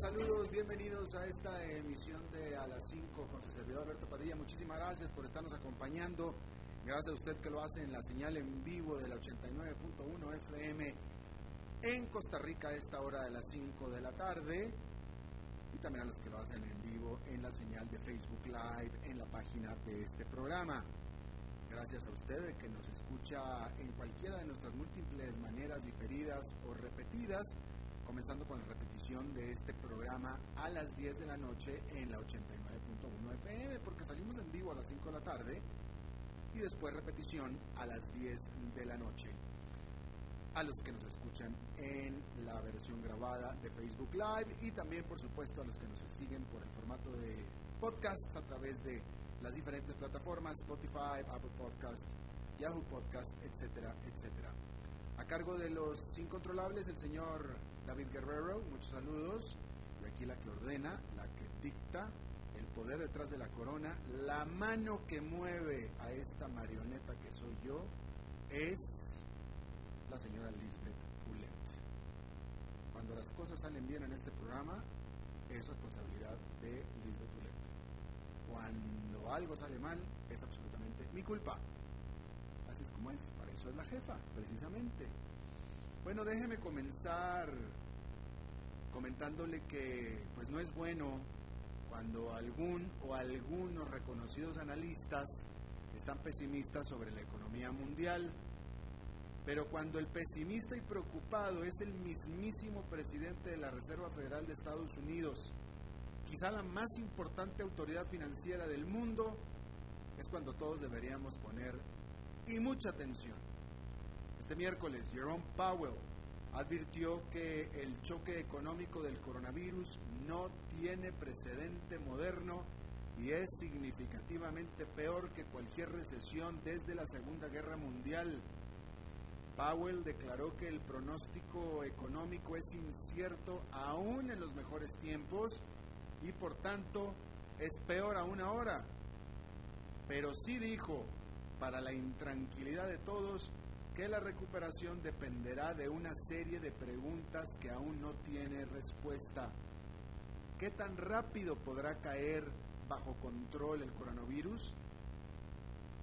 Saludos, bienvenidos a esta emisión de A las 5 con su servidor Alberto Padilla. Muchísimas gracias por estarnos acompañando. Gracias a usted que lo hace en la señal en vivo de la 89.1 FM en Costa Rica a esta hora de las 5 de la tarde. Y también a los que lo hacen en vivo en la señal de Facebook Live en la página de este programa. Gracias a usted que nos escucha en cualquiera de nuestras múltiples maneras diferidas o repetidas comenzando con la repetición de este programa a las 10 de la noche en la 89.1 FM, porque salimos en vivo a las 5 de la tarde y después repetición a las 10 de la noche. A los que nos escuchan en la versión grabada de Facebook Live y también, por supuesto, a los que nos siguen por el formato de podcast a través de las diferentes plataformas Spotify, Apple Podcast, Yahoo Podcast, etcétera, etcétera. A cargo de los incontrolables, el señor David Guerrero, muchos saludos. Y aquí la que ordena, la que dicta, el poder detrás de la corona, la mano que mueve a esta marioneta que soy yo, es la señora Lisbeth Poulet. Cuando las cosas salen bien en este programa, es responsabilidad de Lisbeth Poulet. Cuando algo sale mal, es absolutamente mi culpa. Así es como es, para eso es la jefa, precisamente. Bueno, déjeme comenzar comentándole que pues no es bueno cuando algún o algunos reconocidos analistas están pesimistas sobre la economía mundial, pero cuando el pesimista y preocupado es el mismísimo presidente de la Reserva Federal de Estados Unidos, quizá la más importante autoridad financiera del mundo, es cuando todos deberíamos poner y mucha atención. Este miércoles, Jerome Powell advirtió que el choque económico del coronavirus no tiene precedente moderno y es significativamente peor que cualquier recesión desde la Segunda Guerra Mundial. Powell declaró que el pronóstico económico es incierto aún en los mejores tiempos y por tanto es peor aún ahora. Pero sí dijo, para la intranquilidad de todos, que la recuperación dependerá de una serie de preguntas que aún no tiene respuesta. ¿Qué tan rápido podrá caer bajo control el coronavirus?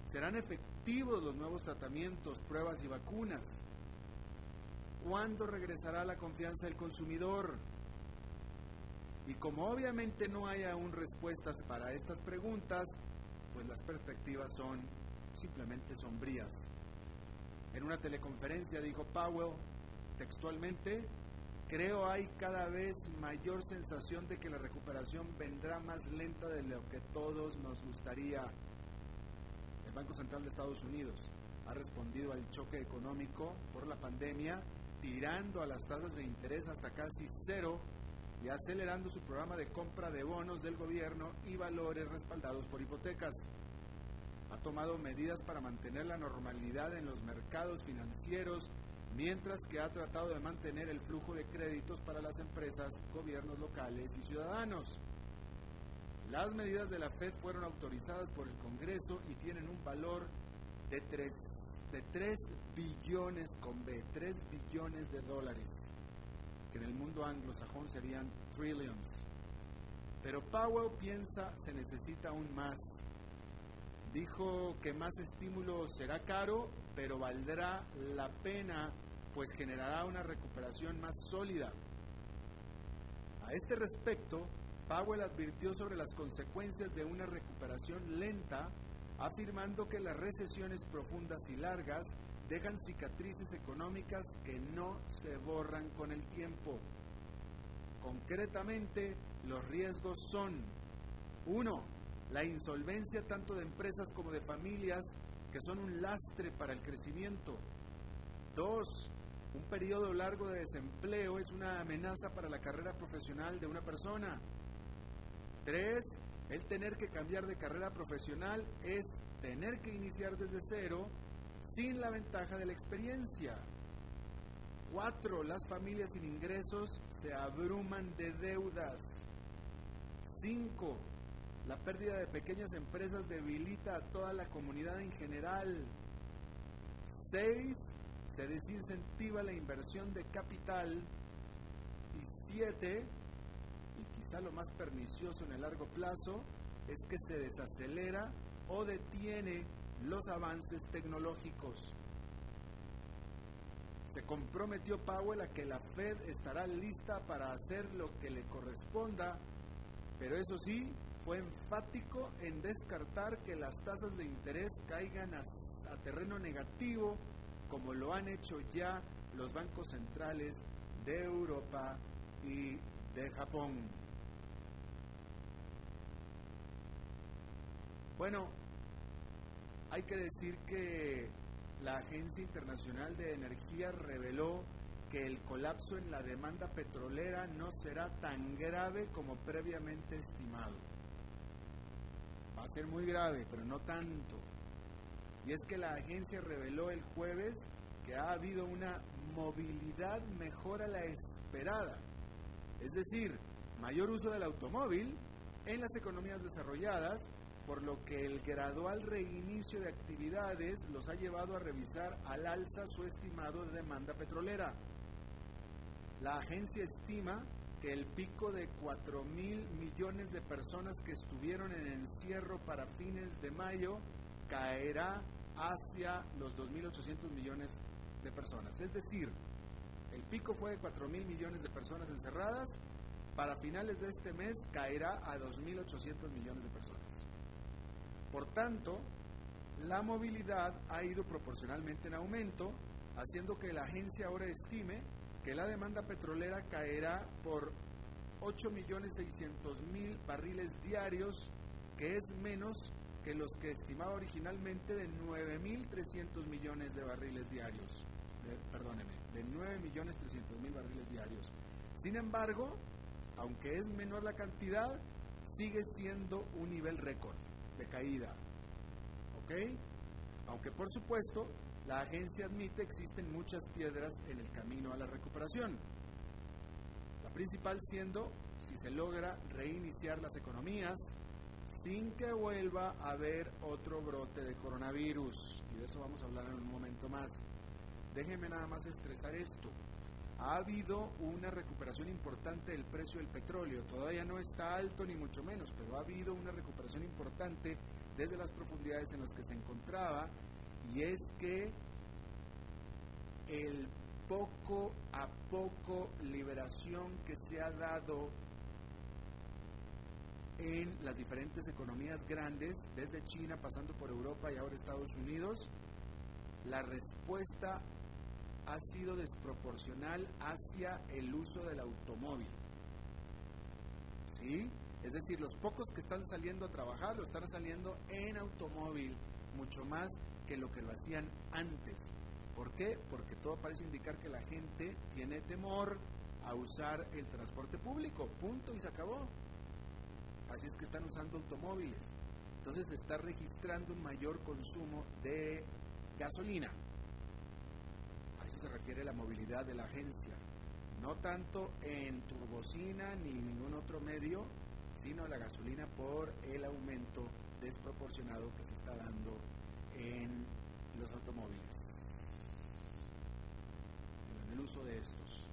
¿Serán efectivos los nuevos tratamientos, pruebas y vacunas? ¿Cuándo regresará la confianza del consumidor? Y como obviamente no hay aún respuestas para estas preguntas, pues las perspectivas son simplemente sombrías. En una teleconferencia dijo Powell textualmente, creo hay cada vez mayor sensación de que la recuperación vendrá más lenta de lo que todos nos gustaría. El Banco Central de Estados Unidos ha respondido al choque económico por la pandemia tirando a las tasas de interés hasta casi cero y acelerando su programa de compra de bonos del gobierno y valores respaldados por hipotecas tomado medidas para mantener la normalidad en los mercados financieros, mientras que ha tratado de mantener el flujo de créditos para las empresas, gobiernos locales y ciudadanos. Las medidas de la Fed fueron autorizadas por el Congreso y tienen un valor de 3, de 3 billones con B, 3 billones de dólares, que en el mundo anglosajón serían trillions. Pero Powell piensa se necesita aún más Dijo que más estímulo será caro, pero valdrá la pena, pues generará una recuperación más sólida. A este respecto, Powell advirtió sobre las consecuencias de una recuperación lenta, afirmando que las recesiones profundas y largas dejan cicatrices económicas que no se borran con el tiempo. Concretamente, los riesgos son, uno, la insolvencia tanto de empresas como de familias que son un lastre para el crecimiento. Dos, un periodo largo de desempleo es una amenaza para la carrera profesional de una persona. Tres, El tener que cambiar de carrera profesional es tener que iniciar desde cero sin la ventaja de la experiencia. Cuatro, las familias sin ingresos se abruman de deudas. Cinco, la pérdida de pequeñas empresas debilita a toda la comunidad en general. Seis, se desincentiva la inversión de capital. Y siete, y quizá lo más pernicioso en el largo plazo, es que se desacelera o detiene los avances tecnológicos. Se comprometió Powell a que la Fed estará lista para hacer lo que le corresponda, pero eso sí, fue enfático en descartar que las tasas de interés caigan a, terreno negativo, como lo han hecho ya los bancos centrales de Europa y de Japón. Bueno, hay que decir que la Agencia Internacional de Energía reveló que el colapso en la demanda petrolera no será tan grave como previamente estimado. A ser muy grave, pero no tanto. Y es que la agencia reveló el jueves que ha habido una movilidad mejor a la esperada. Es decir, mayor uso del automóvil en las economías desarrolladas por lo que el gradual reinicio de actividades los ha llevado a revisar al alza su estimado de demanda petrolera. La agencia estima el pico de 4 mil millones de personas que estuvieron en encierro para fines de mayo caerá hacia los 2.800 millones de personas. Es decir, el pico fue de 4 mil millones de personas encerradas, para finales de este mes caerá a 2.800 millones de personas. Por tanto, la movilidad ha ido proporcionalmente en aumento, haciendo que la agencia ahora estime que la demanda petrolera caerá por 8.600.000 barriles diarios, que es menos que los que estimaba originalmente de 9.300 millones de barriles diarios. perdóneme, de 9.300.000 barriles diarios. Sin embargo, aunque es menor la cantidad, sigue siendo un nivel récord de caída. ¿Ok? Aunque por supuesto, la agencia admite existen muchas piedras en el camino a la recuperación. La principal siendo si se logra reiniciar las economías sin que vuelva a haber otro brote de coronavirus. Y de eso vamos a hablar en un momento más. Déjenme nada más estresar esto. Ha habido una recuperación importante del precio del petróleo. Todavía no está alto ni mucho menos, pero ha habido una recuperación importante desde las profundidades en las que se encontraba. Y es que el poco a poco liberación que se ha dado en las diferentes economías grandes, desde China pasando por Europa y ahora Estados Unidos, la respuesta ha sido desproporcional hacia el uso del automóvil. ¿Sí? Es decir, los pocos que están saliendo a trabajar lo están saliendo en automóvil, mucho más que lo que lo hacían antes. ¿Por qué? Porque todo parece indicar que la gente tiene temor a usar el transporte público. Punto y se acabó. Así es que están usando automóviles. Entonces se está registrando un mayor consumo de gasolina se requiere la movilidad de la agencia, no tanto en turbocina ni ningún otro medio, sino la gasolina por el aumento desproporcionado que se está dando en los automóviles, en el uso de estos.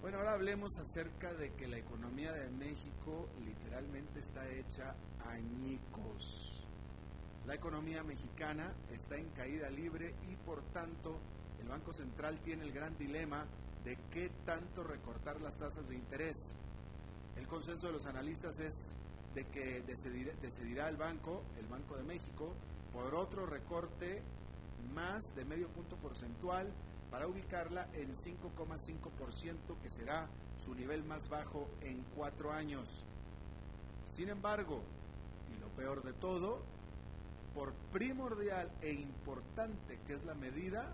Bueno, ahora hablemos acerca de que la economía de México literalmente está hecha añicos. La economía mexicana está en caída libre y por tanto el Banco Central tiene el gran dilema de qué tanto recortar las tasas de interés. El consenso de los analistas es de que decidirá, el banco, el Banco de México, por otro recorte más de medio punto porcentual para ubicarla en 5,5%, que será su nivel más bajo en cuatro años. Sin embargo, y lo peor de todo, por primordial e importante que es la medida,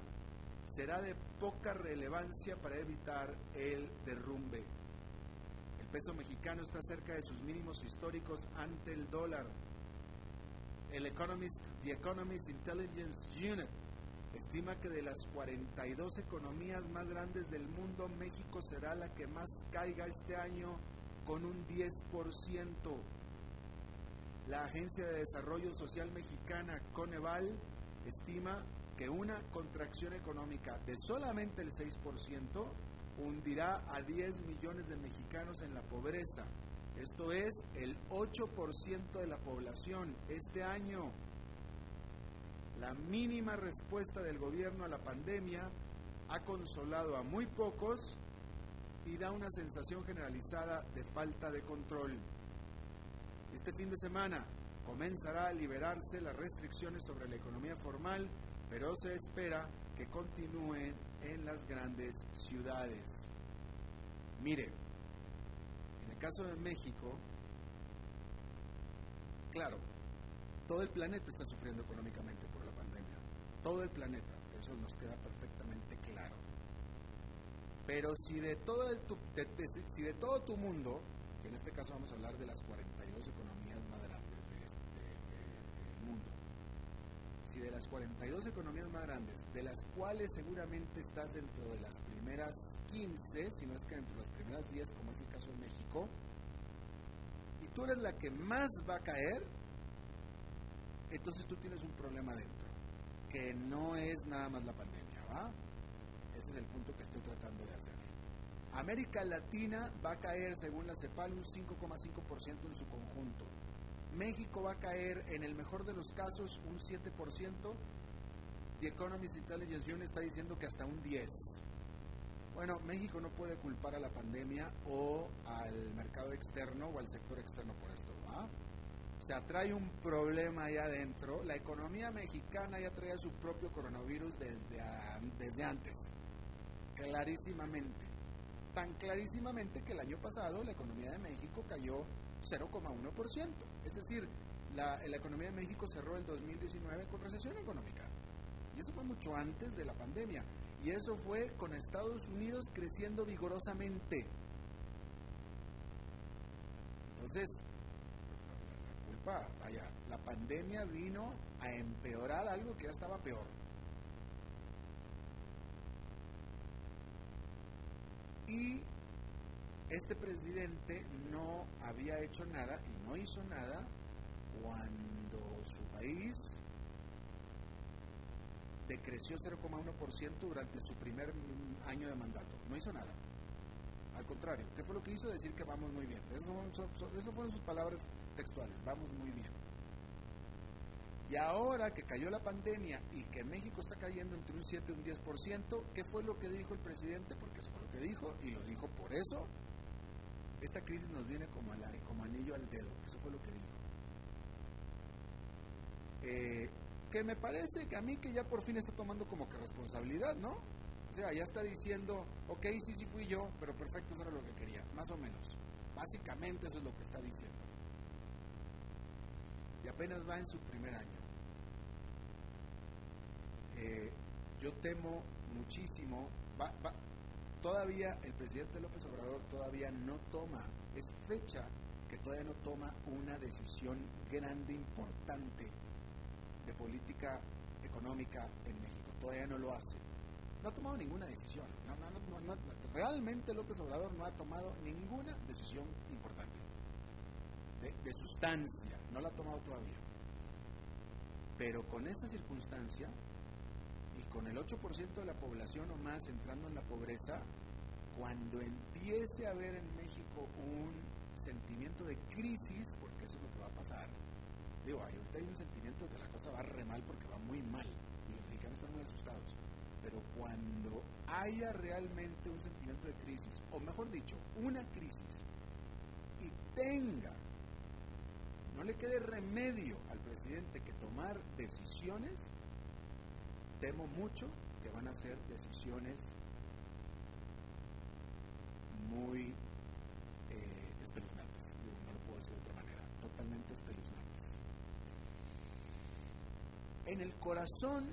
será de poca relevancia para evitar el derrumbe. Peso mexicano está cerca de sus mínimos históricos ante el dólar. El Economist, The Economist Intelligence Unit estima que de las 42 economías más grandes del mundo, México será la que más caiga este año con un 10%. La Agencia de Desarrollo Social Mexicana, Coneval, estima que una contracción económica de solamente el 6% hundirá a 10 millones de mexicanos en la pobreza. Esto es el 8% de la población este año. La mínima respuesta del gobierno a la pandemia ha consolado a muy pocos y da una sensación generalizada de falta de control. Este fin de semana comenzará a liberarse las restricciones sobre la economía formal, pero se espera que continúen en las grandes ciudades. Mire, en el caso de México, claro, todo el planeta está sufriendo económicamente por la pandemia, todo el planeta, eso nos queda perfectamente claro. Pero si de todo, el tu, si de todo tu mundo, que en este caso vamos a hablar de las 42 economías más grandes de este mundo, si de las 42 economías más grandes, de las cuales seguramente estás dentro de las primeras 15, si no es que dentro de las primeras 10, como es el caso de México, y tú eres la que más va a caer, entonces tú tienes un problema dentro, que no es nada más la pandemia, ¿va? Ese es el punto que estoy tratando de hacer. América Latina va a caer, según la CEPAL, un 5,5% en su conjunto. México va a caer, en el mejor de los casos, un 7%. The Economist Intelligence Unit está diciendo que hasta un 10%. Bueno, México no puede culpar a la pandemia o al mercado externo o al sector externo por esto, ¿va? O sea, trae un problema ahí adentro. La economía mexicana ya traía su propio coronavirus desde, desde antes, clarísimamente. Tan clarísimamente que el año pasado la economía de México cayó 0,1%. Es decir, la, la, economía de México cerró el 2019 con recesión económica. Y eso fue mucho antes de la pandemia. Y eso fue con Estados Unidos creciendo vigorosamente. Entonces, la culpa, vaya, la pandemia vino a empeorar algo que ya estaba peor. Y este presidente no había hecho nada y no hizo nada cuando su país decreció 0,1% durante su primer año de mandato. No hizo nada. Al contrario, ¿qué fue lo que hizo? Decir que vamos muy bien. Esas fueron sus palabras textuales, vamos muy bien. Y ahora que cayó la pandemia y que México está cayendo entre un 7 y un 10%, ¿qué fue lo que dijo el presidente? Porque eso fue lo que dijo y lo dijo por eso. Esta crisis nos viene como, como anillo al dedo. Eso fue lo que dijo. Eh, que me parece que a mí que ya por fin está tomando como que responsabilidad, ¿no? O sea, ya está diciendo, ok, sí, sí fui yo, pero perfecto, eso era lo que quería, más o menos. Básicamente eso es lo que está diciendo. Y apenas va en su primer año. Eh, yo temo muchísimo, va, va, todavía el presidente López Obrador todavía no toma, es fecha que todavía no toma una decisión grande, importante de política económica en México. Todavía no lo hace. No ha tomado ninguna decisión. realmente López Obrador no ha tomado ninguna decisión importante. De, de sustancia. No la ha tomado todavía. Pero con esta circunstancia y con el 8% de la población o más entrando en la pobreza, cuando empiece a haber en México un sentimiento de crisis, porque eso es lo que va a pasar, digo, ahorita hay un sentimiento de que la cosa va re mal porque va muy mal y los mexicanos están muy asustados. Pero cuando haya realmente un sentimiento de crisis, o mejor dicho, una crisis, y tenga, no le quede remedio al presidente que tomar decisiones, temo mucho que van a ser decisiones muy eh, espeluznantes. no lo puedo decir de otra manera, totalmente espeluznantes. En el corazón,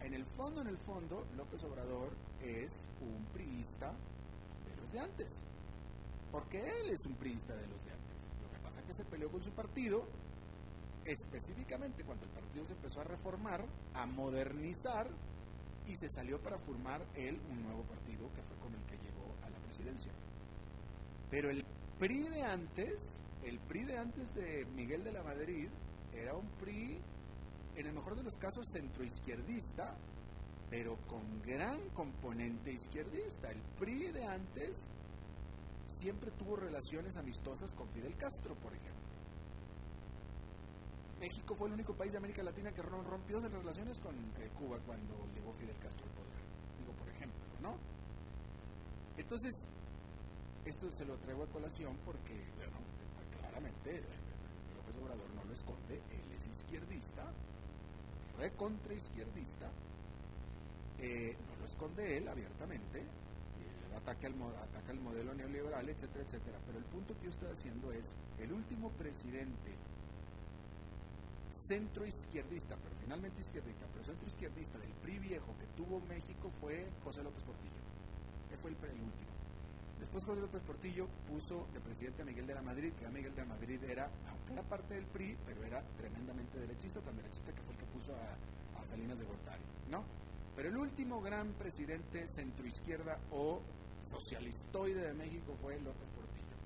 en el fondo, en el fondo, López Obrador es un priista de los de antes. Porque él es un priista de los de antes. Lo que pasa es que se peleó con su partido, específicamente cuando el partido se empezó a reformar, a modernizar, y se salió para formar él un nuevo partido que fue con el que llegó a la presidencia. Pero el PRI de antes, el PRI de antes de Miguel de la Madrid, era un PRI, en el mejor de los casos, centroizquierdista, pero con gran componente izquierdista. El PRI de antes siempre tuvo relaciones amistosas con Fidel Castro, por ejemplo. Fue el único país de América Latina que rompió de relaciones con eh, Cuba cuando llegó Fidel Castro al poder. Digo, por ejemplo, ¿no? Entonces, esto se lo traigo a colación porque, bueno, claramente López Obrador no lo esconde, él es izquierdista, recontra izquierdista, eh, no lo esconde él abiertamente, ataca el modelo neoliberal, etcétera, etcétera. Pero el punto que yo estoy haciendo es, el último presidente centro izquierdista, pero finalmente izquierdista, pero centro izquierdista del PRI viejo que tuvo México fue José López Portillo. Él fue el, el, último. Después José López Portillo puso de presidente a Miguel de la Madrid, que a Miguel de la Madrid era, aunque era parte del PRI, pero era tremendamente derechista, tan derechista que fue el que puso a, a Salinas de Gortari, ¿no? Pero el último gran presidente centroizquierda o socialistoide de México fue López Portillo,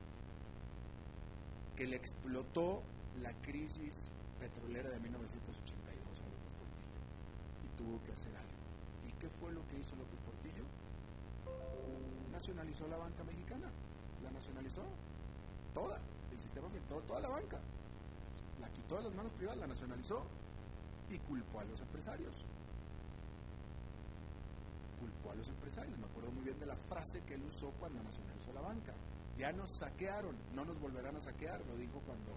que le explotó la crisis petrolera de 1982 a López Portillo y tuvo que hacer algo. ¿Y qué fue lo que hizo López Portillo? Nacionalizó la banca mexicana, la nacionalizó toda, el sistema financiero, toda la banca, la quitó de las manos privadas, la nacionalizó y culpó a los empresarios culpó a los empresarios. Me acuerdo muy bien de la frase que él usó cuando nacionalizó la banca. Ya nos saquearon, no nos volverán a saquear, lo dijo cuando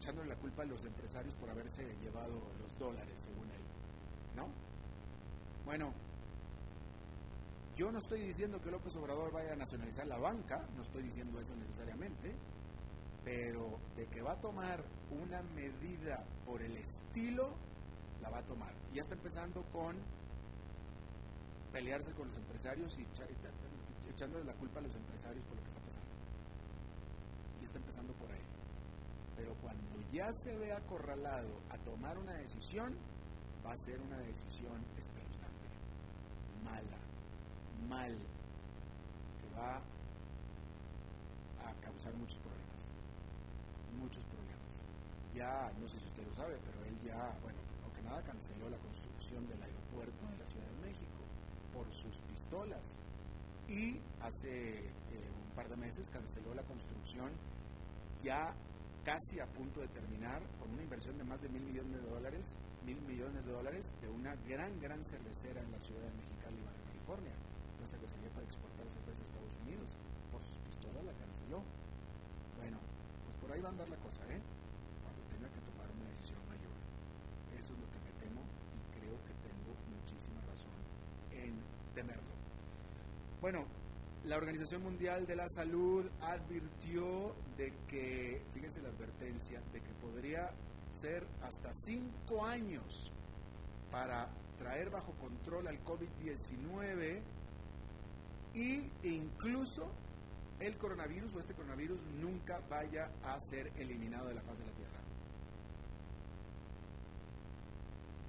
echándole la culpa a los empresarios por haberse llevado los dólares, según él. ¿No? Bueno, yo no estoy diciendo que López Obrador vaya a nacionalizar la banca, no estoy diciendo eso necesariamente, pero de que va a tomar una medida por el estilo, la va a tomar. Ya está empezando con pelearse con los empresarios y, echándole la culpa a los empresarios por lo que está pasando. Y está empezando por. Pero cuando ya se ve acorralado a tomar una decisión, va a ser una decisión espeluznante, mala, mal, que va a causar muchos problemas, muchos problemas. Ya, no sé si usted lo sabe, pero él ya, bueno, aunque nada canceló la construcción del aeropuerto de la Ciudad de México por sus pistolas. Y hace eh, un par de meses canceló la construcción ya casi a punto de terminar con una inversión de más de mil millones de dólares, mil millones de dólares de una gran, gran cervecera en la ciudad de Mexicali, Baja California, una cervecería para exportar cerveza a Estados Unidos. Por sus pistolas la canceló. Bueno, pues por ahí va a andar la cosa, ¿eh? Cuando tenga que tomar una decisión mayor. Eso es lo que me temo y creo que tengo muchísima razón en temerlo. Bueno, la Organización Mundial de la Salud advirtió de que, fíjense la advertencia, de que podría ser hasta cinco años para traer bajo control al COVID-19 e incluso el coronavirus o este coronavirus nunca vaya a ser eliminado de la faz de la Tierra.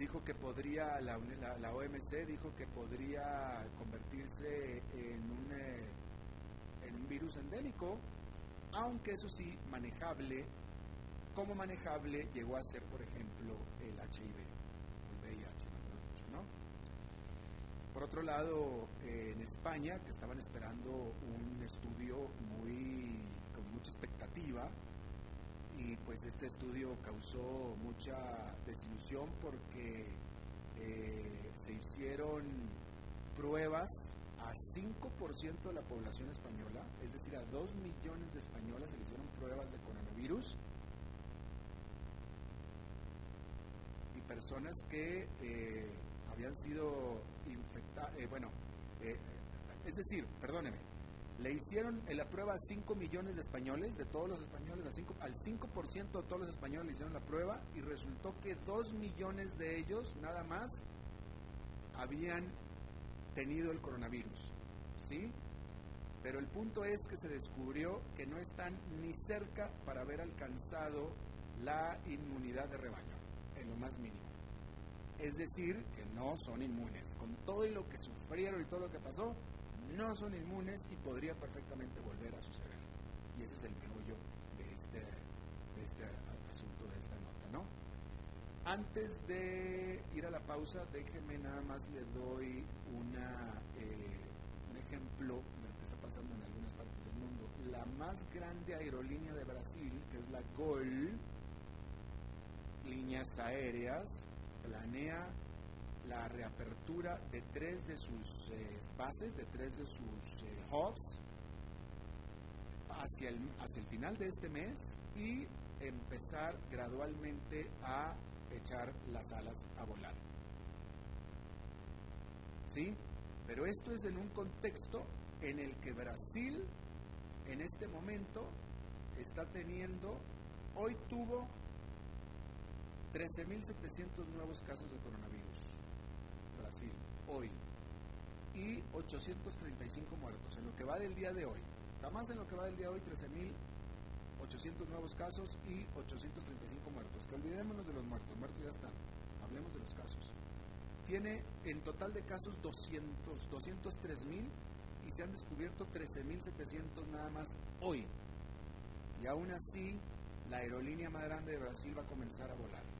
Dijo que podría, la, OMC dijo que podría convertirse en un, eh, en un virus endémico, aunque eso sí, manejable, como manejable llegó a ser, por ejemplo, el HIV, el VIH, ¿no? Por otro lado, eh, en España, que estaban esperando un estudio muy con mucha expectativa, y pues este estudio causó mucha desilusión porque eh, se hicieron pruebas a 5% de la población española, es decir, a 2 millones de españolas se hicieron pruebas de coronavirus. Y personas que eh, habían sido infectadas, eh, bueno, es decir, perdóneme, le hicieron la prueba a 5 millones de españoles, de todos los españoles, al 5%, de todos los españoles le hicieron la prueba y resultó que 2 millones de ellos, nada más, habían tenido el coronavirus. ¿Sí? Pero el punto es que se descubrió que no están ni cerca para haber alcanzado la inmunidad de rebaño, en lo más mínimo. Es decir, que no son inmunes. Con todo lo que sufrieron y todo lo que pasó, no son inmunes y podría perfectamente volver a suceder. Y ese es el meollo de este, de este asunto, de esta nota, ¿no? Antes de ir a la pausa, déjeme nada más le doy eh, un ejemplo de lo que está pasando en algunas partes del mundo. La más grande aerolínea de Brasil, que es la GOL, líneas aéreas, planea la reapertura de tres de sus eh, bases, de tres de sus eh, hubs, hacia el, hacia el final de este mes y empezar gradualmente a echar las alas a volar. ¿Sí? Pero esto es en un contexto en el que Brasil en este momento está teniendo, hoy tuvo 13.700 nuevos casos de coronavirus. Brasil, hoy. Y 835 muertos en lo que va del día de hoy. Jamás en lo que va del día de hoy, 13.800 nuevos casos y 835 muertos. Que olvidémonos de los muertos, muertos ya están. Hablemos de los casos. Tiene en total de casos 200, 203.000 y se han descubierto 13.700 nada más hoy. Y aún así, la aerolínea más grande de Brasil va a comenzar a volar.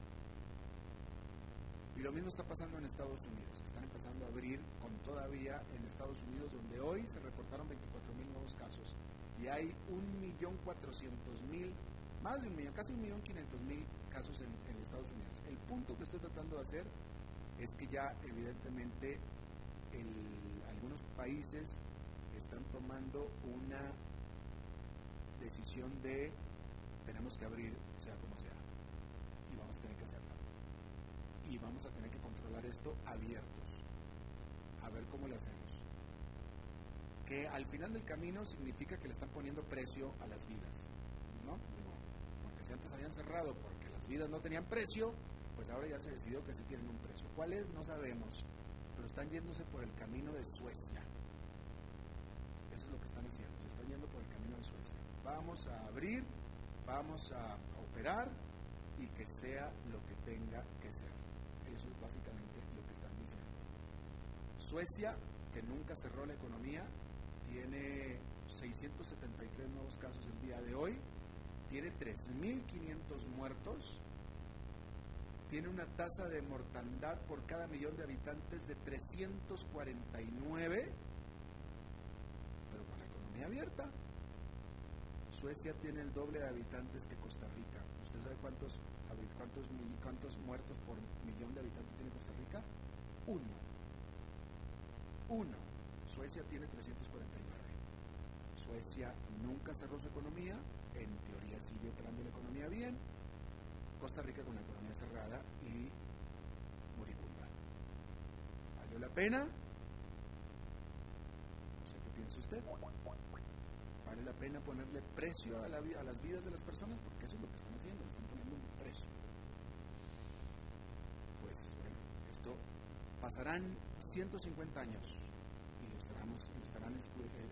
Y lo mismo está pasando en Estados Unidos. Están empezando a abrir con todavía en Estados Unidos, donde hoy se reportaron 24 mil nuevos casos. Y hay 1.400.000, más de un millón, casi 1.500.000 casos en, Estados Unidos. El punto que estoy tratando de hacer es que ya evidentemente algunos países están tomando una decisión de tenemos que abrir sea como sea y vamos a tener que hacerlo y vamos a tener que controlar esto abiertos a ver cómo lo hacemos que al final del camino significa que le están poniendo precio a las vidas ¿no? porque si antes habían cerrado porque las vidas no tenían precio pues ahora ya se decidió que sí tienen un precio ¿cuál es? no sabemos pero están yéndose por el camino de Suecia eso es lo que están haciendo se están yendo por el camino de Suecia vamos a abrir vamos a operar y que sea lo que tenga que ser. Básicamente lo que están diciendo. Suecia, que nunca cerró la economía, tiene 673 nuevos casos el día de hoy, tiene 3.500 muertos, tiene una tasa de mortandad por cada millón de habitantes de 349, pero con la economía abierta. Suecia tiene el doble de habitantes que Costa Rica. ¿Usted sabe cuántos, cuántos, cuántos muertos por millón de habitantes tiene Costa Rica? Uno. Uno. Suecia tiene 349. Suecia nunca cerró su economía, en teoría sigue operando la economía bien. Costa Rica con la economía cerrada y moribunda. ¿Valió la pena? No sé qué piensa usted vale la pena ponerle precio a, la, a, las vidas de las personas, porque eso es lo que están haciendo, están poniendo un precio. Pues bueno, esto pasarán 150 años y lo, estaremos, estarán eh,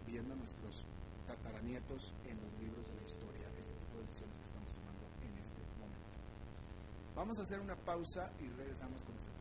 viendo nuestros tataranietos en los libros de la historia, este tipo de decisiones que estamos tomando en este momento. Vamos a hacer una pausa y regresamos con nuestra entrevista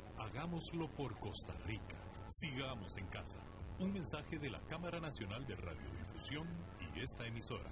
Hagámoslo por Costa Rica. Sigamos en casa. Un mensaje de la Cámara Nacional de Radiodifusión y esta emisora.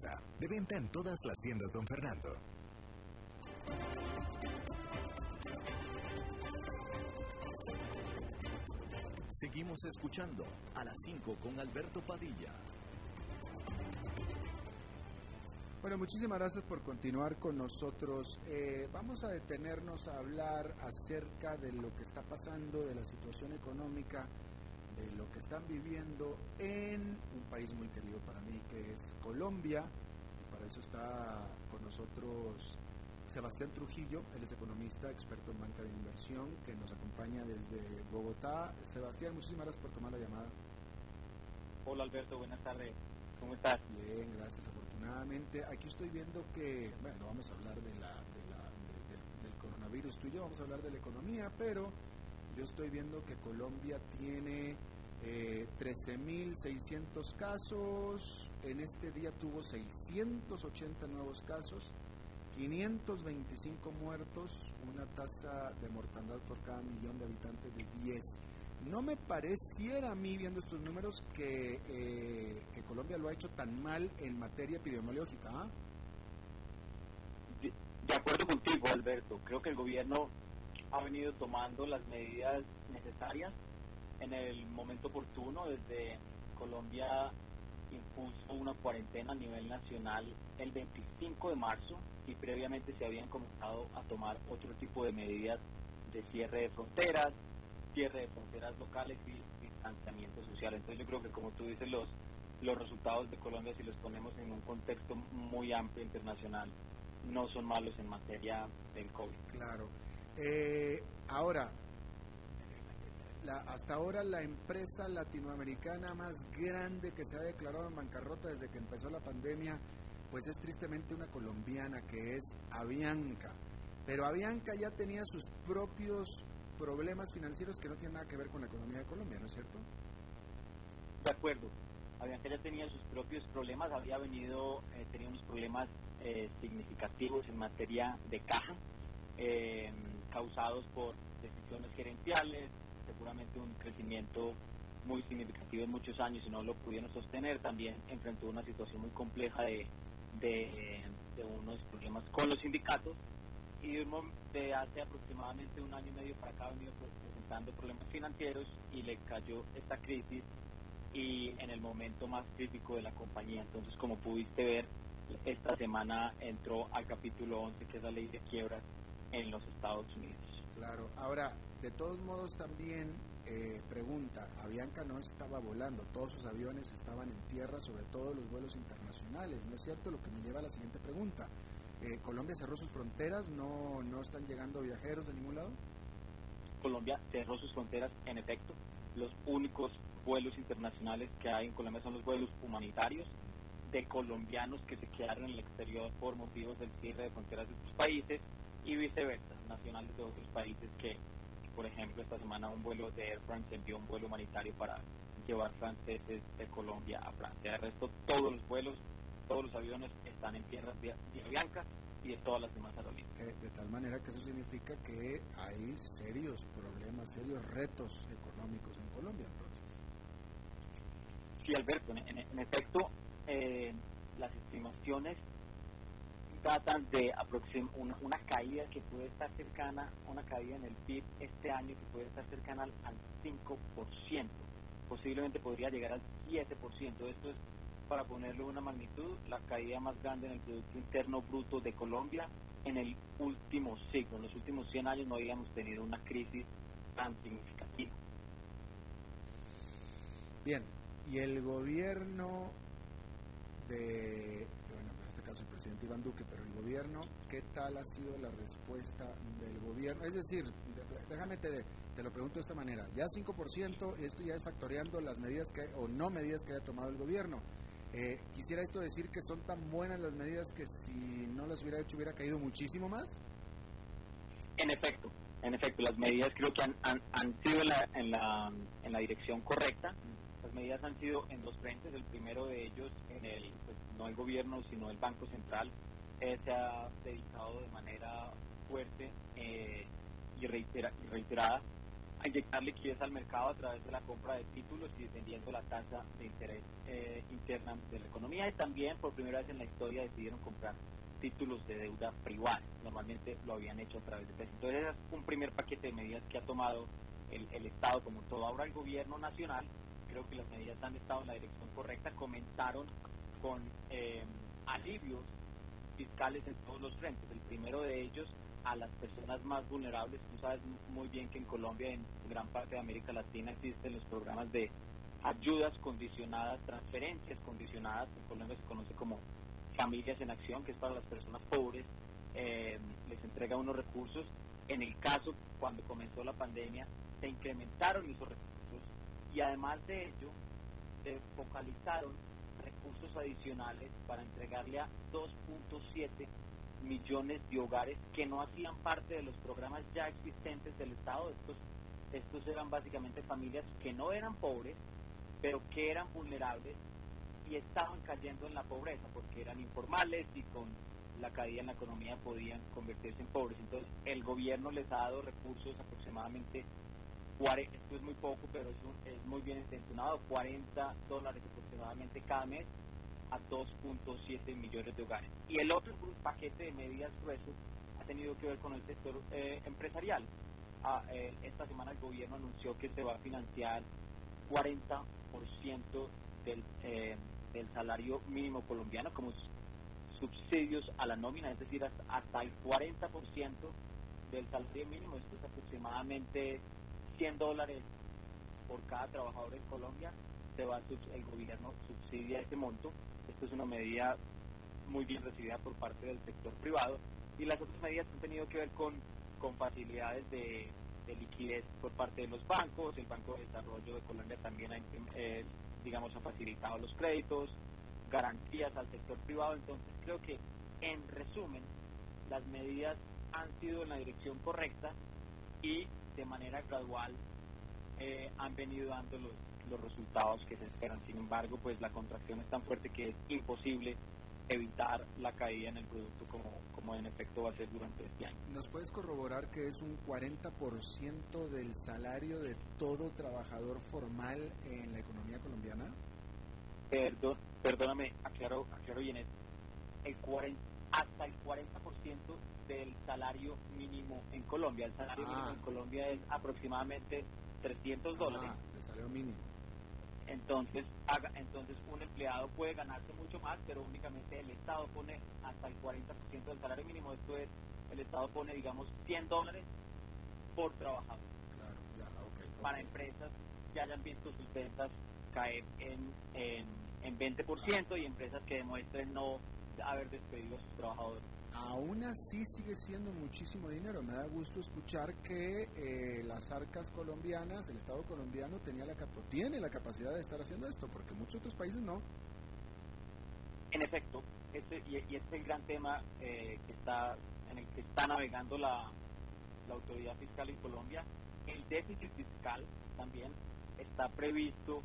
De venta en todas las tiendas, don Fernando. Seguimos escuchando a las 5 con Alberto Padilla. Bueno, muchísimas gracias por continuar con nosotros. Eh, vamos a detenernos a hablar acerca de lo que está pasando, de la situación económica, de lo que están viviendo en un país muy querido para mí, que es Colombia. Para eso está con nosotros Sebastián Trujillo, él es economista, experto en banca de inversión, que nos acompaña desde Bogotá. Sebastián, muchísimas gracias por tomar la llamada. Hola Alberto, buenas tardes. ¿Cómo estás? Bien, gracias. Afortunadamente, aquí estoy viendo que, bueno, vamos a hablar de la, del coronavirus, tú y yo vamos a hablar de la economía, pero yo estoy viendo que Colombia tiene eh, 13.600 casos, en este día tuvo 680 nuevos casos, 525 muertos, una tasa de mortandad por cada millón de habitantes de 10. No me pareciera a mí, viendo estos números, que, eh, que Colombia lo ha hecho tan mal en materia epidemiológica. ¿ah? De acuerdo contigo, Alberto. Creo que el gobierno ha venido tomando las medidas necesarias en el momento oportuno. Desde Colombia impuso una cuarentena a nivel nacional el 25 de marzo y previamente se habían comenzado a tomar otro tipo de medidas de cierre de fronteras, cierre de fronteras locales y distanciamiento social. Entonces yo creo que como tú dices, los, los resultados de Colombia, si los ponemos en un contexto muy amplio internacional, no son malos en materia del COVID. Claro. Eh, ahora, la, hasta ahora la empresa latinoamericana más grande que se ha declarado en bancarrota desde que empezó la pandemia, pues es tristemente una colombiana que es Avianca. Pero Avianca ya tenía sus propios problemas financieros que no tienen nada que ver con la economía de Colombia, ¿no es cierto? De acuerdo. Avianca ya tenía sus propios problemas, había venido, eh, tenía unos problemas eh, significativos en materia de caja, eh, causados por decisiones gerenciales, seguramente un crecimiento muy significativo en muchos años y no lo pudieron sostener. También enfrentó una situación muy compleja de, de, unos problemas con los sindicatos y de hace aproximadamente un año y medio para acá ha venido presentando problemas financieros y le cayó esta crisis y en el momento más crítico de la compañía. Entonces, como pudiste ver, esta semana entró al capítulo 11, que es la ley de quiebras en los Estados Unidos. Claro, ahora, de todos modos también eh, pregunta, Avianca no estaba volando, todos sus aviones estaban en tierra, sobre todo los vuelos internacionales, ¿no es cierto? Lo que me lleva a la siguiente pregunta. Eh, ¿Colombia cerró sus fronteras? ¿No, ¿No están llegando viajeros de ningún lado? Colombia cerró sus fronteras, en efecto. Los únicos vuelos internacionales que hay en Colombia son los vuelos humanitarios de colombianos que se quedaron en el exterior por motivos del cierre de fronteras de sus países y viceversa, nacionales de otros países que, por ejemplo, esta semana un vuelo de Air France envió un vuelo humanitario para llevar franceses de Colombia a Francia. El resto, todos los vuelos, todos los aviones están en tierras de Bianca y de todas las demás aerolíneas. Eh, de tal manera que eso significa que hay serios problemas, serios retos económicos en Colombia, entonces. Sí, Alberto, en, efecto, eh, las estimaciones tratan de aproximar una, caída que puede estar cercana, una caída en el PIB este año que puede estar cercana al, 5%, posiblemente podría llegar al 7%. Esto es, para ponerle una magnitud, la caída más grande en el Producto Interno Bruto de Colombia en el último siglo. En los últimos 100 años no habíamos tenido una crisis tan significativa. Bien, y el gobierno de el presidente Iván Duque, pero el gobierno, ¿qué tal ha sido la respuesta del gobierno? Es decir, déjame te, te lo pregunto de esta manera, ya 5%, esto ya es factoreando las medidas que, o no medidas que haya tomado el gobierno. Eh, quisiera esto decir que son tan buenas las medidas que si no las hubiera hecho hubiera caído muchísimo más. En efecto, en efecto, las medidas creo que han, han, sido en la, en, la, en la dirección correcta. Las medidas han sido en dos frentes. El primero de ellos en el no el gobierno, sino el Banco Central, eh, se ha dedicado de manera fuerte eh, y, reiterada a inyectar liquidez al mercado a través de la compra de títulos y defendiendo la tasa de interés eh, interna de la economía y también por primera vez en la historia decidieron comprar títulos de deuda privada. Normalmente lo habían hecho a través de pesos. Entonces es un primer paquete de medidas que ha tomado el, el Estado como todo. Ahora el gobierno nacional, creo que las medidas han estado en la dirección correcta, comenzaron con eh, alivios fiscales en todos los frentes. El primero de ellos a las personas más vulnerables. Tú sabes muy bien que en Colombia y en gran parte de América Latina existen los programas de ayudas condicionadas, transferencias condicionadas, en Colombia se conoce como familias en acción, que es para las personas pobres, eh, les entrega unos recursos. En el caso, cuando comenzó la pandemia, se incrementaron esos recursos y además de ello, se focalizaron recursos adicionales para entregarle a 2.7 millones de hogares que no hacían parte de los programas ya existentes del Estado. Estos, estos eran básicamente familias que no eran pobres, pero que eran vulnerables y estaban cayendo en la pobreza porque eran informales y con la caída en la economía podían convertirse en pobres. Entonces el gobierno les ha dado recursos aproximadamente esto es muy poco, pero es, es muy bien intencionado, 40 dólares aproximadamente cada mes a 2.7 millones de hogares. Y el otro paquete de medidas gruesos ha tenido que ver con el sector eh, empresarial. Ah, eh, esta semana el gobierno anunció que se va a financiar 40% del, eh, del salario mínimo colombiano como subsidios a la nómina, es decir, hasta, hasta el 40% del salario mínimo, esto es aproximadamente 100 dólares por cada trabajador en Colombia, se va el gobierno subsidia ese monto. Esto es una medida muy bien recibida por parte del sector privado y las otras medidas han tenido que ver con, con facilidades de, liquidez por parte de los bancos. El Banco de Desarrollo de Colombia también ha, eh, digamos, ha facilitado los créditos, garantías al sector privado. Entonces creo que en resumen las medidas han sido en la dirección correcta y de manera gradual eh, han venido dando los, los resultados que se esperan. Sin embargo, pues la contracción es tan fuerte que es imposible evitar la caída en el producto como, como en efecto va a ser durante este año. ¿Nos puedes corroborar que es un 40% del salario de todo trabajador formal en la economía colombiana? Perdón, perdóname, aclaro, aclaro bien, el 40, hasta el 40% del salario mínimo en Colombia. El salario mínimo ah. en Colombia es aproximadamente 300 dólares. Ah, el salario mínimo. Entonces, haga, entonces un empleado puede ganarse mucho más, pero únicamente el Estado pone hasta el 40% del salario mínimo. Esto es, el Estado pone, digamos, 100 dólares por trabajador. Claro, ya, Para empresas que hayan visto sus ventas caer en, en, en 20% y empresas que demuestren no haber despedido a sus trabajadores aún así sigue siendo muchísimo dinero. Me da gusto escuchar que eh, las arcas colombianas, el Estado colombiano tenía la, tiene la capacidad de estar haciendo esto, porque muchos otros países no. En efecto, este, y, este es el gran tema eh, que está en el que está navegando la, la autoridad fiscal en Colombia. El déficit fiscal también está previsto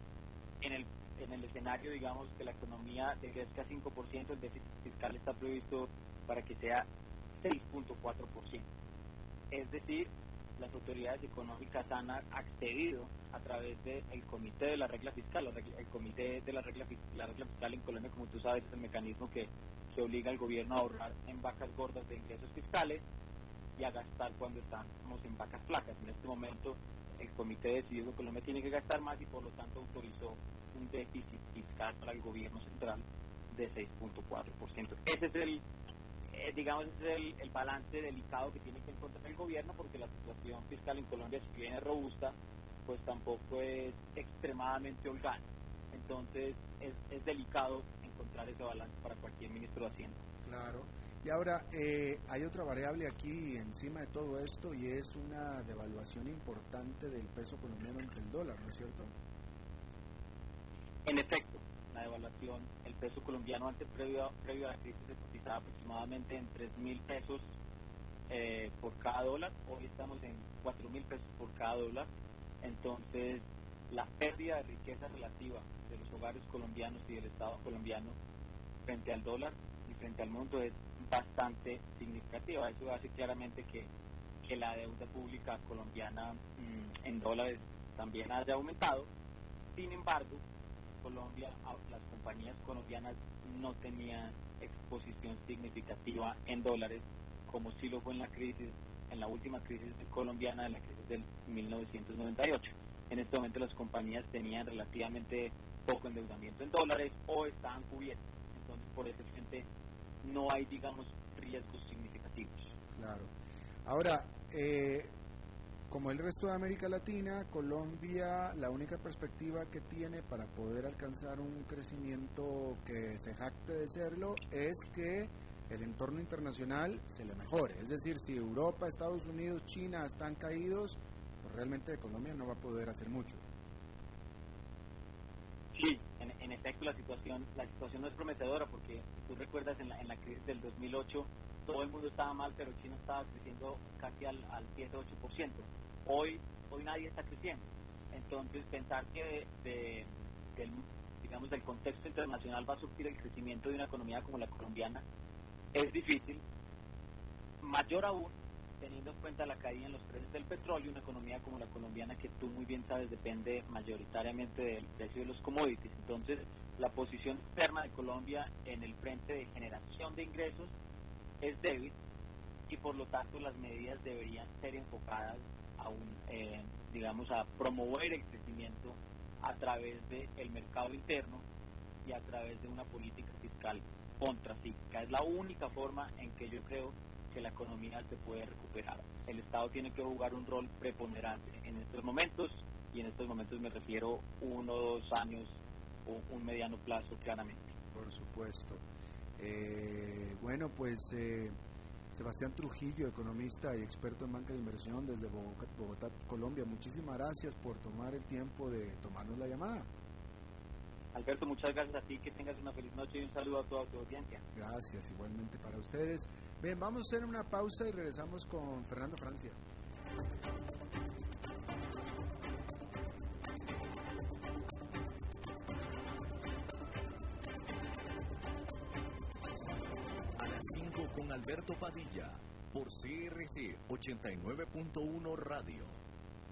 en el en el escenario, digamos, que la economía crezca 5%, el déficit fiscal está previsto para que sea 6.4%. Es decir, las autoridades económicas han accedido a través del comité de la regla fiscal. El comité de la regla, la regla fiscal en Colombia, como tú sabes, es el mecanismo que, que obliga al gobierno a ahorrar en vacas gordas de ingresos fiscales y a gastar cuando estamos en vacas flacas. En este momento el comité decidió que Colombia tiene que gastar más y por lo tanto autorizó un déficit fiscal para el gobierno central de 6.4%. Ese es el, eh, digamos, el, el, balance delicado que tiene que encontrar el gobierno porque la situación fiscal en Colombia, si bien es robusta, pues tampoco es extremadamente holgada. Entonces es, es delicado encontrar ese balance para cualquier ministro de Hacienda. Claro. Y ahora, eh, hay otra variable aquí encima de todo esto y es una devaluación importante del peso colombiano ante el dólar, ¿no es cierto? En efecto, la devaluación, el peso colombiano antes previo, previo a la crisis se cotizaba aproximadamente en 3 mil pesos eh, por cada dólar, hoy estamos en 4 mil pesos por cada dólar, entonces la pérdida de riqueza relativa de los hogares colombianos y del Estado colombiano frente al dólar y frente al mundo es bastante significativa. Eso hace claramente que, que la deuda pública colombiana mm, en dólares también haya aumentado. Sin embargo, Colombia, las compañías colombianas no tenían exposición significativa en dólares, como sí lo fue en la crisis, en la última crisis colombiana, en la crisis del 1998. En este momento las compañías tenían relativamente poco endeudamiento en dólares o estaban cubiertas. Entonces, por ese frente, no hay, digamos, riesgos significativos. Claro. Ahora, eh, como el resto de América Latina, Colombia, la única perspectiva que tiene para poder alcanzar un crecimiento que se jacte de serlo es que el entorno internacional se le mejore. Es decir, si Europa, Estados Unidos, China están caídos, pues realmente Colombia no va a poder hacer mucho. Sí, en, efecto la situación la situación no es prometedora porque tú recuerdas en la, en la crisis del 2008 todo el mundo estaba mal pero China estaba creciendo casi al, al 7-8%. Hoy, hoy nadie está creciendo. Entonces pensar que de, del, digamos, del contexto internacional va a surgir el crecimiento de una economía como la colombiana es difícil. Mayor aún teniendo en cuenta la caída en los precios del petróleo, una economía como la colombiana que tú muy bien sabes depende mayoritariamente del precio de los commodities. Entonces, la posición externa de Colombia en el frente de generación de ingresos es débil y por lo tanto las medidas deberían ser enfocadas a un, eh, digamos, a promover el crecimiento a través del mercado interno y a través de una política fiscal contracíclica. Es la única forma en que yo creo que la economía se puede recuperar. El Estado tiene que jugar un rol preponderante en estos momentos y en estos momentos me refiero uno o dos años o un mediano plazo claramente. Por supuesto. Eh, bueno, pues eh, Sebastián Trujillo, economista y experto en banca de inversión desde Bogotá, Colombia, muchísimas gracias por tomar el tiempo de tomarnos la llamada. Alberto, muchas gracias a ti, que tengas una feliz noche y un saludo a toda tu audiencia. Gracias, igualmente para ustedes. Bien, vamos a hacer una pausa y regresamos con Fernando Francia. A las 5 con Alberto Padilla, por CRC 89.1 Radio.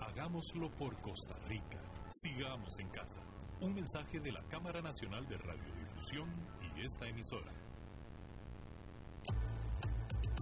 Hagámoslo por Costa Rica. Sigamos en casa. Un mensaje de la Cámara Nacional de Radiodifusión y esta emisora.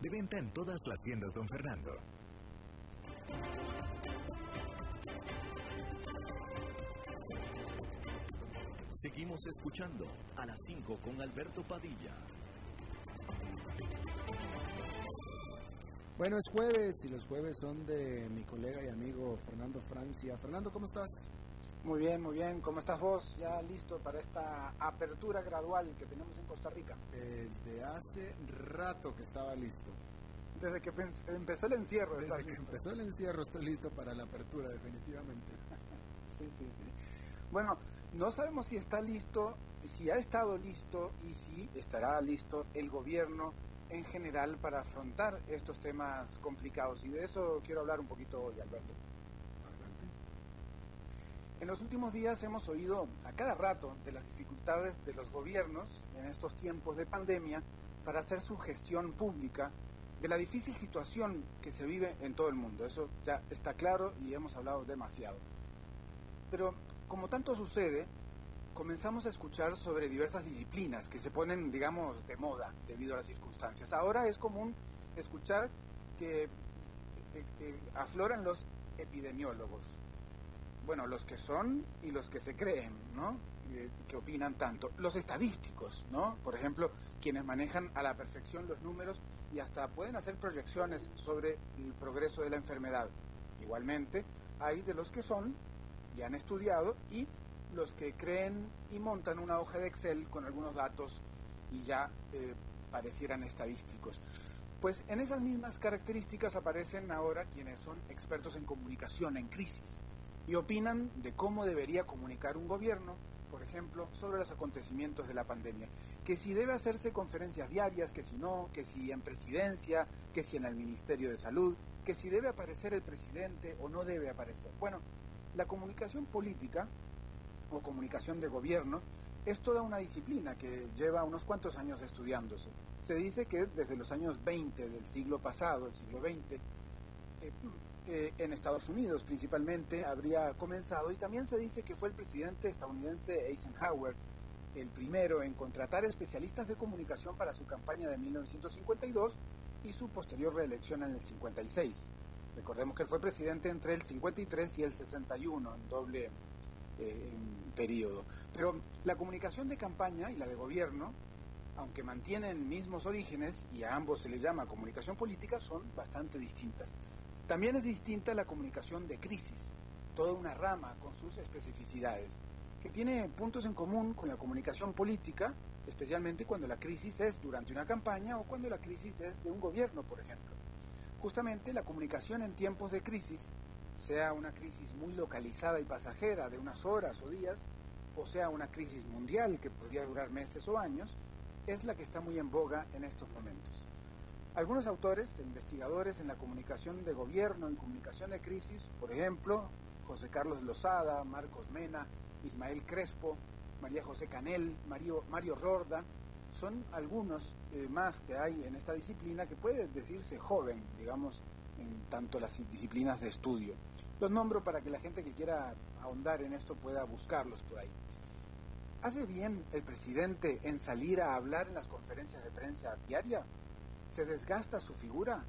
De venta en todas las tiendas Don Fernando. Seguimos escuchando a las 5 con Alberto Padilla. Bueno, es jueves y los jueves son de mi colega y amigo Fernando Francia. Fernando, ¿cómo estás? Muy bien, muy bien. ¿Cómo estás vos? Ya listo para esta apertura gradual que tenemos en Costa Rica. Desde hace rato que estaba listo. Desde que empezó el encierro. Desde que empezó el encierro estoy listo para la apertura, definitivamente. sí, sí, sí. Bueno, no sabemos si está listo, si ha estado listo y si estará listo el gobierno en general para afrontar estos temas complicados. Y de eso quiero hablar un poquito hoy, Alberto. En los últimos días hemos oído a cada rato de las dificultades de los gobiernos en estos tiempos de pandemia para hacer su gestión pública, de la difícil situación que se vive en todo el mundo. Eso ya está claro y hemos hablado demasiado. Pero como tanto sucede, comenzamos a escuchar sobre diversas disciplinas que se ponen, digamos, de moda debido a las circunstancias. Ahora es común escuchar que, afloran los epidemiólogos, bueno, los que son y los que se creen, ¿no? que opinan tanto. Los estadísticos, ¿no? Por ejemplo, quienes manejan a la perfección los números y hasta pueden hacer proyecciones sobre el progreso de la enfermedad. Igualmente, hay de los que son y han estudiado y los que creen y montan una hoja de Excel con algunos datos y ya eh, parecieran estadísticos. Pues en esas mismas características aparecen ahora quienes son expertos en comunicación en crisis y opinan de cómo debería comunicar un gobierno, por ejemplo, sobre los acontecimientos de la pandemia. Que si debe hacerse conferencias diarias, que si no, que si en presidencia, que si en el Ministerio de Salud, que si debe aparecer el presidente o no debe aparecer. Bueno, la comunicación política o comunicación de gobierno es toda una disciplina que lleva unos cuantos años estudiándose. Se dice que desde los años 20 del siglo pasado, el siglo XX, eh, en Estados Unidos principalmente habría comenzado y también se dice que fue el presidente estadounidense Eisenhower el primero en contratar especialistas de comunicación para su campaña de 1952 y su posterior reelección en el 56. Recordemos que él fue presidente entre el 53 y el 61 en doble eh, periodo. Pero la comunicación de campaña y la de gobierno, aunque mantienen mismos orígenes y a ambos se les llama comunicación política, son bastante distintas. También es distinta la comunicación de crisis, toda una rama con sus especificidades, que tiene puntos en común con la comunicación política, especialmente cuando la crisis es durante una campaña o cuando la crisis es de un gobierno, por ejemplo. Justamente la comunicación en tiempos de crisis, sea una crisis muy localizada y pasajera de unas horas o días, o sea una crisis mundial que podría durar meses o años, es la que está muy en boga en estos momentos. Algunos autores investigadores en la comunicación de gobierno, en comunicación de crisis, por ejemplo, José Carlos Lozada, Marcos Mena, Ismael Crespo, María José Canel, Mario, Mario Rorda, son algunos eh, más que hay en esta disciplina que puede decirse joven, digamos, en tanto las disciplinas de estudio. Los nombro para que la gente que quiera ahondar en esto pueda buscarlos por ahí. ¿Hace bien el presidente en salir a hablar en las conferencias de prensa diaria? ¿Se desgasta su figura?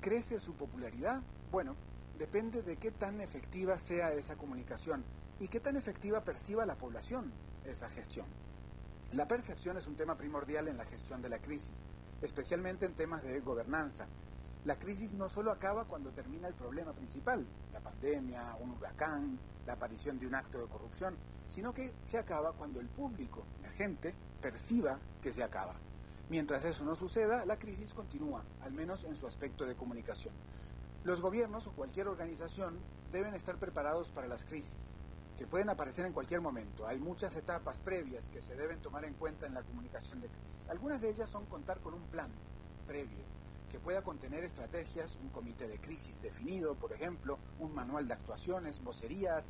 ¿Crece su popularidad? Bueno, depende de qué tan efectiva sea esa comunicación y qué tan efectiva perciba la población esa gestión. La percepción es un tema primordial en la gestión de la crisis, especialmente en temas de gobernanza. La crisis no solo acaba cuando termina el problema principal, la pandemia, un huracán, la aparición de un acto de corrupción, sino que se acaba cuando el público, la gente, perciba que se acaba. Mientras eso no suceda, la crisis continúa, al menos en su aspecto de comunicación. Los gobiernos o cualquier organización deben estar preparados para las crisis, que pueden aparecer en cualquier momento. Hay muchas etapas previas que se deben tomar en cuenta en la comunicación de crisis. Algunas de ellas son contar con un plan previo que pueda contener estrategias, un comité de crisis definido, por ejemplo, un manual de actuaciones, vocerías,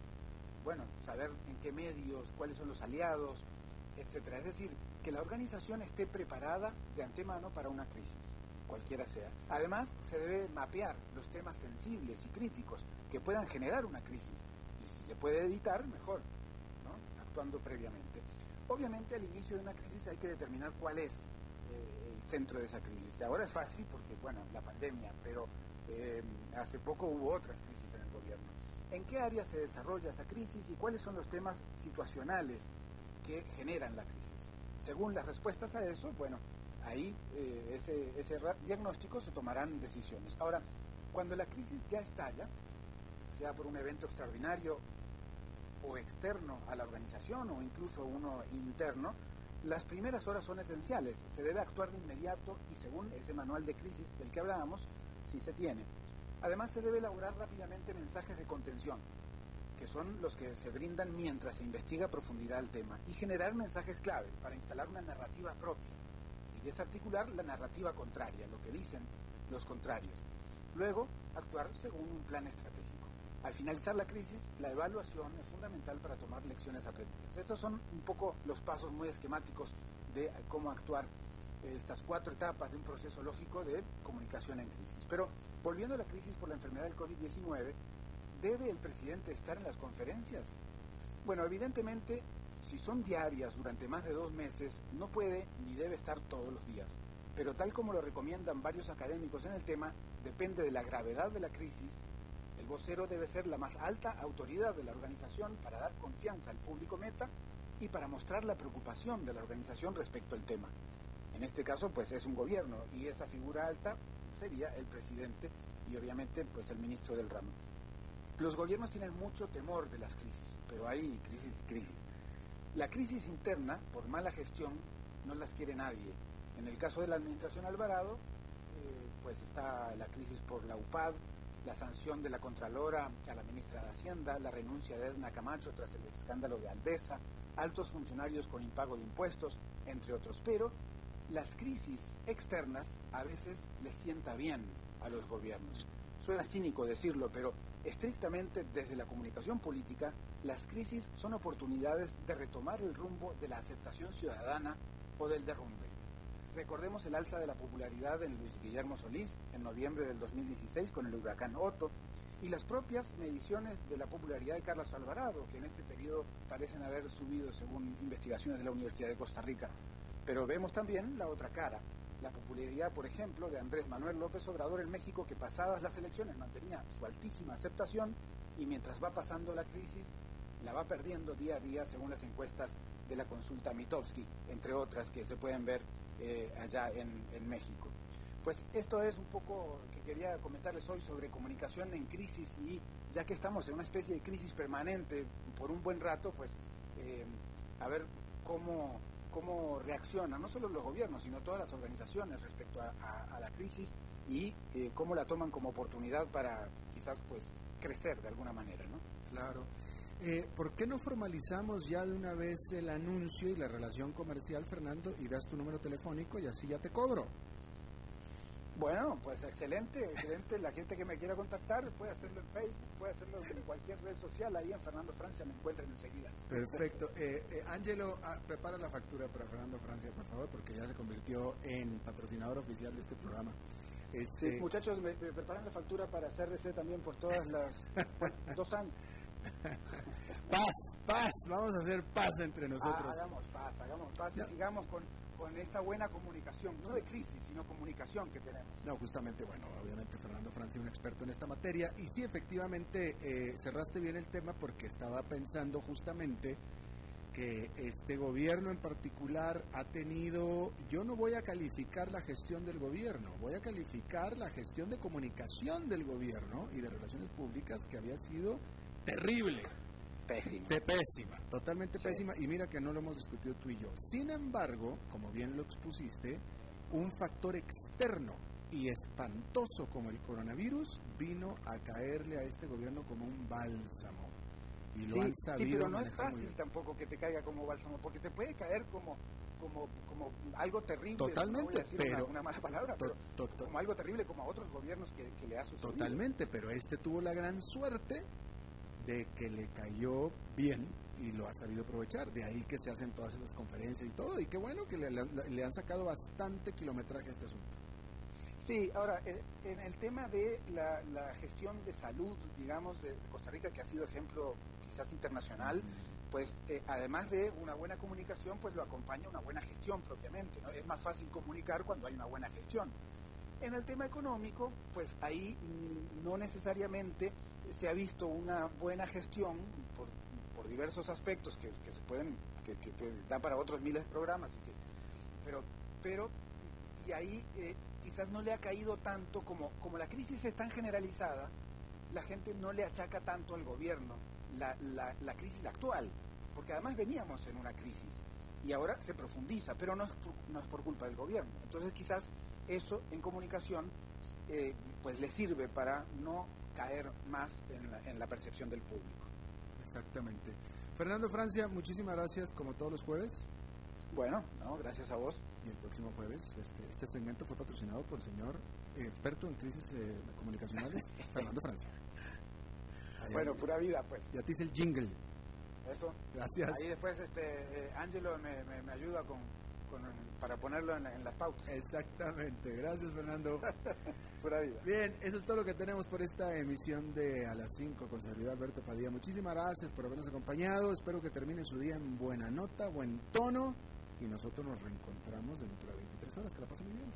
bueno, saber en qué medios, cuáles son los aliados, etcétera. Es decir, que la organización esté preparada de antemano para una crisis cualquiera sea. Además, se debe mapear los temas sensibles y críticos que puedan generar una crisis. Y si se puede evitar, mejor, ¿no? actuando previamente. Obviamente, al inicio de una crisis hay que determinar cuál es eh, el centro de esa crisis. Ahora es fácil porque, bueno, la pandemia, pero eh, hace poco hubo otras crisis en el gobierno. ¿En qué área se desarrolla esa crisis y cuáles son los temas situacionales que generan la crisis? Según las respuestas a eso, bueno, ahí eh, ese, ese diagnóstico se tomarán decisiones. Ahora, cuando la crisis ya estalla, sea por un evento extraordinario o externo a la organización o incluso uno interno, las primeras horas son esenciales. Se debe actuar de inmediato y según ese manual de crisis del que hablábamos, si se tiene. Además, se debe elaborar rápidamente mensajes de contención, que son los que se brindan mientras se investiga a profundidad el tema, y generar mensajes clave para instalar una narrativa propia desarticular la narrativa contraria, lo que dicen los contrarios. Luego, actuar según un plan estratégico. Al finalizar la crisis, la evaluación es fundamental para tomar lecciones aprendidas. Estos son un poco los pasos muy esquemáticos de cómo actuar estas cuatro etapas de un proceso lógico de comunicación en crisis. Pero volviendo a la crisis por la enfermedad del COVID-19, ¿debe el presidente estar en las conferencias? Bueno, evidentemente si son diarias durante más de dos meses, no puede ni debe estar todos los días. Pero tal como lo recomiendan varios académicos en el tema, depende de la gravedad de la crisis, el vocero debe ser la más alta autoridad de la organización para dar confianza al público meta y para mostrar la preocupación de la organización respecto al tema. En este caso, pues es un gobierno y esa figura alta sería el presidente y obviamente pues el ministro del ramo. Los gobiernos tienen mucho temor de las crisis, pero hay crisis y crisis. La crisis interna, por mala gestión, no las quiere nadie. En el caso de la administración Alvarado, eh, pues está la crisis por la UPAD, la sanción de la Contralora a la ministra de Hacienda, la renuncia de Edna Camacho tras el escándalo de Aldesa, altos funcionarios con impago de impuestos, entre otros. Pero las crisis externas a veces les sienta bien a los gobiernos. Suena cínico decirlo, pero estrictamente desde la comunicación política, las crisis son oportunidades de retomar el rumbo de la aceptación ciudadana o del derrumbe. Recordemos el alza de la popularidad de Luis Guillermo Solís en noviembre del 2016 con el huracán Otto y las propias mediciones de la popularidad de Carlos Alvarado, que en este periodo parecen haber subido según investigaciones de la Universidad de Costa Rica. Pero vemos también la otra cara, la popularidad, por ejemplo, de Andrés Manuel López Obrador en México, que pasadas las elecciones mantenía su altísima aceptación y mientras va pasando la crisis la va perdiendo día a día según las encuestas de la consulta Mitowski, entre otras que se pueden ver eh, allá en, en México. Pues esto es un poco que quería comentarles hoy sobre comunicación en crisis y ya que estamos en una especie de crisis permanente por un buen rato, pues eh, a ver cómo cómo reaccionan no solo los gobiernos, sino todas las organizaciones respecto a, la crisis y eh, cómo la toman como oportunidad para quizás pues crecer de alguna manera, ¿no? Claro. Eh, ¿Por qué no formalizamos ya de una vez el anuncio y la relación comercial, Fernando, y das tu número telefónico y así ya te cobro? Bueno, pues excelente, excelente. La gente que me quiera contactar puede hacerlo en Facebook, puede hacerlo en cualquier red social. Ahí en Fernando Francia me encuentran enseguida. Perfecto. Eh, eh, Ángelo, ah, prepara la factura para Fernando Francia, por favor, porque ya se convirtió en patrocinador oficial de este programa. Este... muchachos, me, preparan la factura para CRC también por todas las dos años. Paz, paz, vamos a hacer paz entre nosotros. hagamos paz, hagamos paz y sigamos con con esta buena comunicación, no de crisis, sino comunicación que tenemos. No, justamente, bueno, obviamente Fernando Francia un experto en esta materia y sí, efectivamente, eh, cerraste bien el tema porque estaba pensando justamente que este gobierno en particular ha tenido, yo no voy a calificar la gestión del gobierno, voy a calificar la gestión de comunicación del gobierno y de relaciones públicas que había sido terrible. Pésima. De pésima, totalmente pésima. Y mira que no lo hemos discutido tú y yo. Sin embargo, como bien lo expusiste, un factor externo y espantoso como el coronavirus vino a caerle a este gobierno como un bálsamo. Y lo sí, han sabido sí, pero no es fácil tampoco que te caiga como bálsamo, porque te puede caer como, como, como algo terrible. Totalmente, no voy a decir pero- una, una mala palabra, To- pero to- to- como algo terrible como a otros gobiernos que, que le ha sucedido. Totalmente, pero este tuvo la gran suerte de que le cayó bien y lo ha sabido aprovechar. De ahí que se hacen todas esas conferencias y todo. Y qué bueno que le, le- le han sacado bastante kilometraje a este asunto. Sí, ahora, eh, en el tema de la, la gestión de salud, digamos, de Costa Rica, que ha sido ejemplo quizás internacional, pues eh, además de una buena comunicación, pues lo acompaña una buena gestión propiamente. ¿no? Es más fácil comunicar cuando hay una buena gestión. En el tema económico, pues ahí mm, no necesariamente se ha visto una buena gestión por, diversos aspectos que, se pueden, que, que, da para otros miles de programas, pero, pero y ahí eh, quizás no le ha caído tanto como, como la crisis es tan generalizada, la gente no le achaca tanto al gobierno la, la, la crisis actual, porque además veníamos en una crisis y ahora se profundiza, pero no es no es por culpa del gobierno. Entonces quizás eso en comunicación eh, pues le sirve para no caer más en la, en la percepción del público. Exactamente. Fernando Francia, muchísimas gracias como todos los jueves. Bueno, no, gracias a vos. Y el próximo jueves, este, este segmento fue patrocinado por el señor eh, experto en crisis eh, comunicacionales, Fernando Francia. Bueno, pura vida, pues. Ya te hice el jingle. Eso. Gracias. Ahí después este eh, Angelo me, me, me ayuda con, con- para ponerlo en, la- en las pautas. Exactamente. Gracias, Fernando. Pura vida. Bien, eso es todo lo que tenemos por esta emisión de A las 5 con servidor Alberto Padilla. Muchísimas gracias por habernos acompañado. Espero que termine su día en buena nota, buen tono. Y nosotros nos reencontramos dentro de 23 horas. Que la pasen muy bien.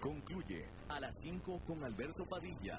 Concluye a las 5 con Alberto Padilla.